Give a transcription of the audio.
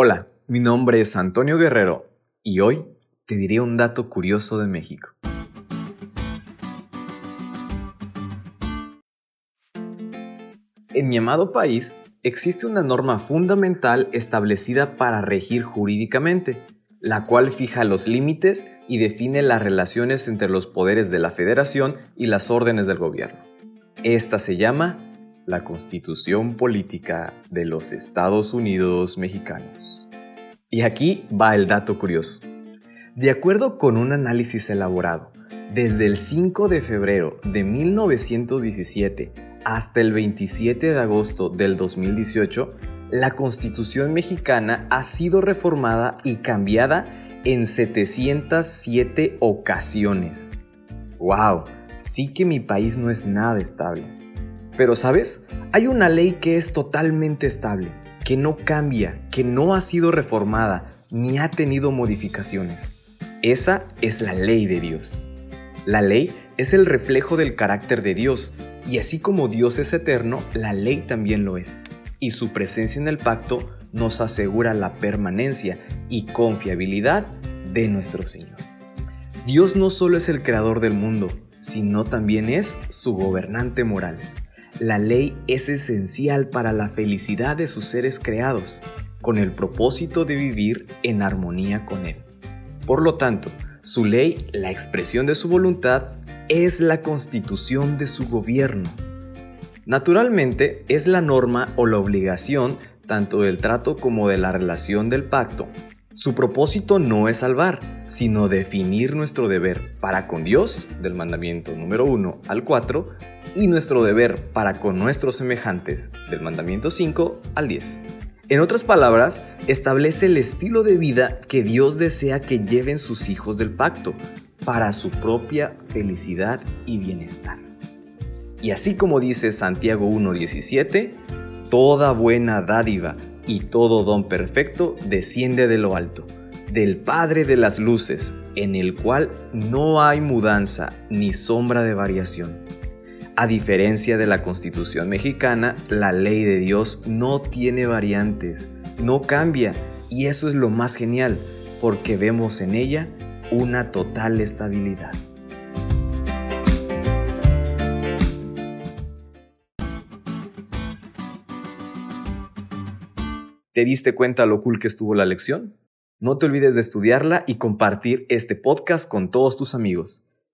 Hola, mi nombre es Antonio Guerrero y hoy te diré un dato curioso de México. En mi amado país existe una norma fundamental establecida para regir jurídicamente, la cual fija los límites y define las relaciones entre los poderes de la federación y las órdenes del gobierno. Esta se llama la Constitución Política de los Estados Unidos Mexicanos. Y aquí va el dato curioso. De acuerdo con un análisis elaborado, desde el 5 de febrero de 1917 hasta el 27 de agosto del 2018, la Constitución mexicana ha sido reformada y cambiada en 707 ocasiones. ¡Wow! Sí que mi país no es nada estable. Pero ¿sabes? Hay una ley que es totalmente estable, que no cambia, que no ha sido reformada ni ha tenido modificaciones. Esa es la ley de Dios. La ley es el reflejo del carácter de Dios, y así como Dios es eterno, la ley también lo es y su presencia en el pacto nos asegura la permanencia y confiabilidad de nuestro Señor. Dios no solo es el creador del mundo, sino también es su gobernante moral. La ley es esencial para la felicidad de sus seres creados, con el propósito de vivir en armonía con Él. Por lo tanto, su ley, la expresión de su voluntad, es la constitución de su gobierno Naturalmente, es la norma o la obligación tanto del trato como de la relación del pacto. Su propósito no es salvar, sino definir nuestro deber para con Dios, del mandamiento número 1 al 4, y nuestro deber para con nuestros semejantes, del mandamiento 5 al 10. En otras palabras, establece el estilo de vida que Dios desea que lleven sus hijos del pacto, para su propia felicidad y bienestar. Y así como dice Santiago 1.17, toda buena dádiva y todo don perfecto desciende de lo alto, del Padre de las Luces, en el cual no hay mudanza ni sombra de variación. A diferencia de la Constitución mexicana, la ley de Dios no tiene variantes, no cambia, y eso es lo más genial, porque vemos en ella una total estabilidad. ¿Te diste cuenta lo cool que estuvo la lección? No te olvides de estudiarla y compartir este podcast con todos tus amigos.